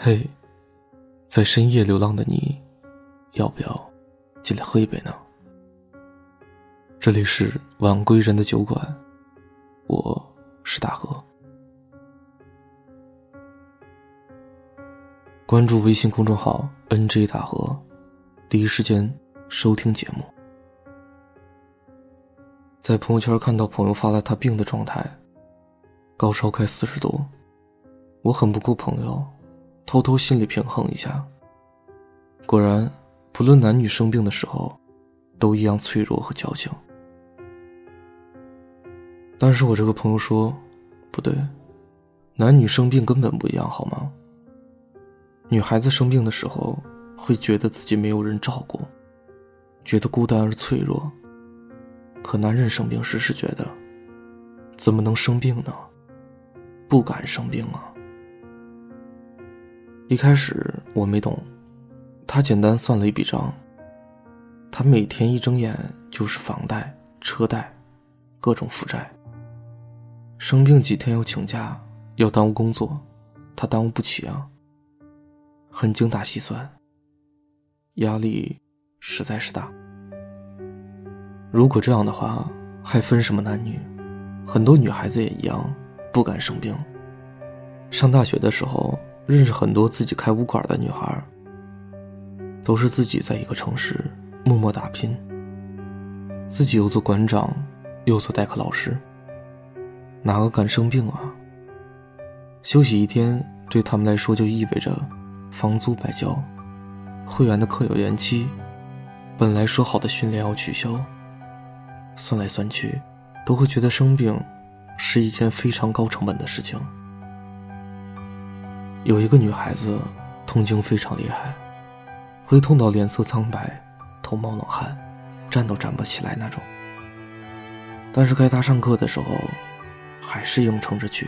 嘿，在深夜流浪的你，要不要进来喝一杯呢？这里是晚归人的酒馆，我是大河。关注微信公众号 “nj 大河”，第一时间收听节目。在朋友圈看到朋友发了他病的状态，高烧快四十度，我很不顾朋友。偷偷心里平衡一下。果然，不论男女生病的时候，都一样脆弱和矫情。但是我这个朋友说，不对，男女生病根本不一样，好吗？女孩子生病的时候，会觉得自己没有人照顾，觉得孤单而脆弱；可男人生病时是觉得，怎么能生病呢？不敢生病啊。一开始我没懂，他简单算了一笔账。他每天一睁眼就是房贷、车贷，各种负债。生病几天要请假，要耽误工作，他耽误不起啊。很精打细算，压力实在是大。如果这样的话，还分什么男女？很多女孩子也一样，不敢生病。上大学的时候。认识很多自己开武馆的女孩，都是自己在一个城市默默打拼。自己又做馆长，又做代课老师，哪个敢生病啊？休息一天对他们来说就意味着房租白交，会员的课有延期，本来说好的训练要取消。算来算去，都会觉得生病是一件非常高成本的事情。有一个女孩子，痛经非常厉害，会痛到脸色苍白、头冒冷汗、站都站不起来那种。但是该她上课的时候，还是硬撑着去。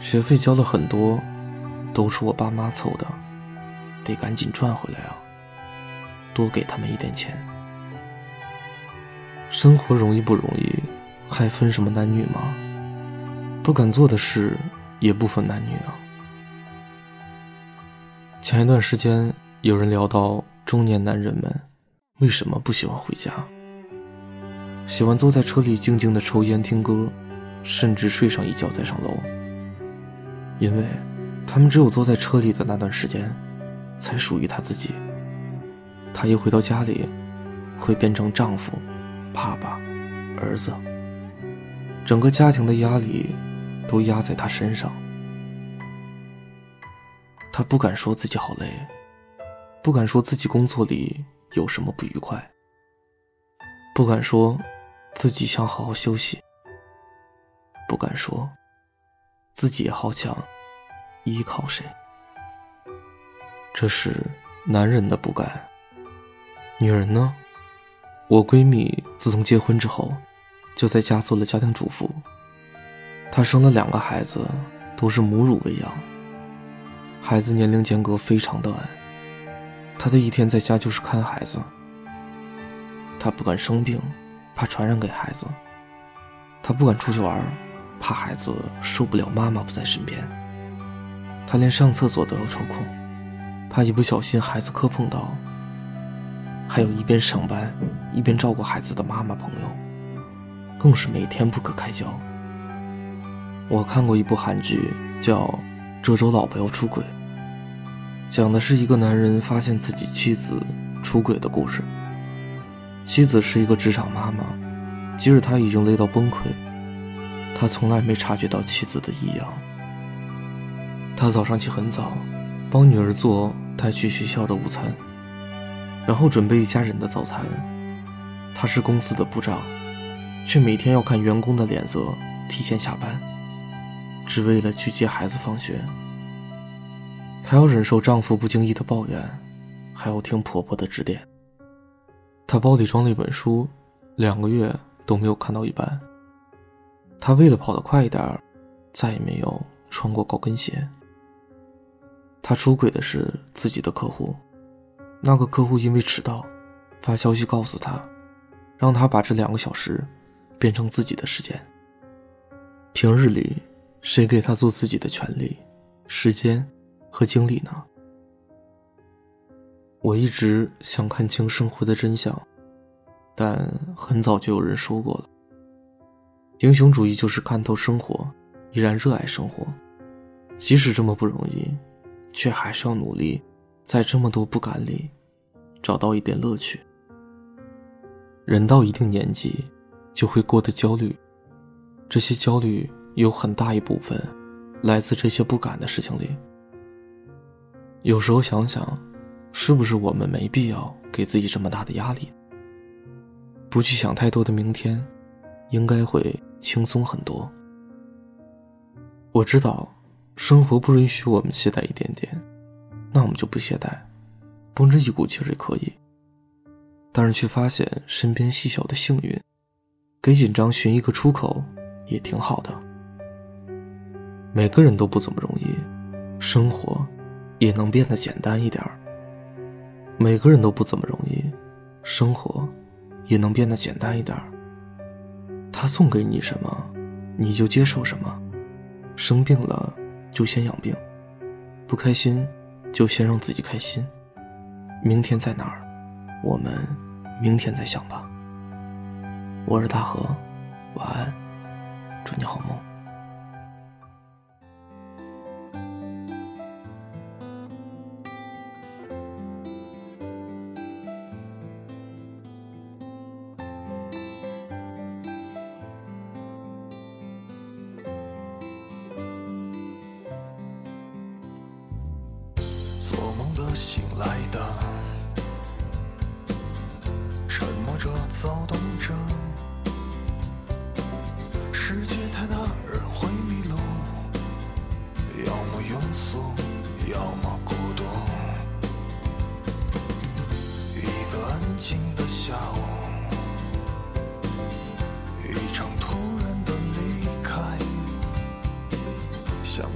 学费交了很多，都是我爸妈凑的，得赶紧赚回来啊！多给他们一点钱。生活容易不容易，还分什么男女吗？不敢做的事，也不分男女啊。前一段时间，有人聊到中年男人们为什么不喜欢回家，喜欢坐在车里静静的抽烟听歌，甚至睡上一觉再上楼。因为，他们只有坐在车里的那段时间，才属于他自己。他一回到家里，会变成丈夫、爸爸、儿子，整个家庭的压力都压在他身上。他不敢说自己好累，不敢说自己工作里有什么不愉快，不敢说自己想好好休息，不敢说自己也好想依靠谁。这是男人的不敢。女人呢？我闺蜜自从结婚之后，就在家做了家庭主妇。她生了两个孩子，都是母乳喂养。孩子年龄间隔非常短，他的一天在家就是看孩子。他不敢生病，怕传染给孩子；他不敢出去玩，怕孩子受不了妈妈不在身边。他连上厕所都要抽空，怕一不小心孩子磕碰到。还有一边上班一边照顾孩子的妈妈朋友，更是每天不可开交。我看过一部韩剧，叫。这周老婆要出轨，讲的是一个男人发现自己妻子出轨的故事。妻子是一个职场妈妈，即使他已经累到崩溃，他从来没察觉到妻子的异样。他早上起很早，帮女儿做带去学校的午餐，然后准备一家人的早餐。他是公司的部长，却每天要看员工的脸色，提前下班。只为了去接孩子放学，她要忍受丈夫不经意的抱怨，还要听婆婆的指点。她包里装了一本书，两个月都没有看到一半。她为了跑得快一点，再也没有穿过高跟鞋。她出轨的是自己的客户，那个客户因为迟到，发消息告诉她，让她把这两个小时变成自己的时间。平日里。谁给他做自己的权利、时间和经历呢？我一直想看清生活的真相，但很早就有人说过了：英雄主义就是看透生活，依然热爱生活，即使这么不容易，却还是要努力，在这么多不敢里，找到一点乐趣。人到一定年纪，就会过得焦虑，这些焦虑有很大一部分来自这些不敢的事情里。有时候想想，是不是我们没必要给自己这么大的压力？不去想太多的明天，应该会轻松很多。我知道，生活不允许我们懈怠一点点，那我们就不懈怠，绷着一股气儿也可以。但是却发现身边细小的幸运，给紧张寻一个出口，也挺好的。每个人都不怎么容易，生活也能变得简单一点儿。每个人都不怎么容易，生活也能变得简单一点儿。他送给你什么，你就接受什么。生病了就先养病，不开心就先让自己开心。明天在哪儿，我们。明天再想吧。我是大河，晚安，祝你好梦。醒来的，沉默。着躁动着，世界太大，人会迷路，要么庸俗，要么孤独。一个安静的下午，一场突然的离开，像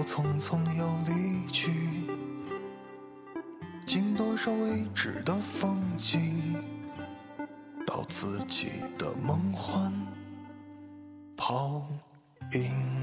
后匆匆又离去，经多少未知的风景，到自己的梦幻泡影。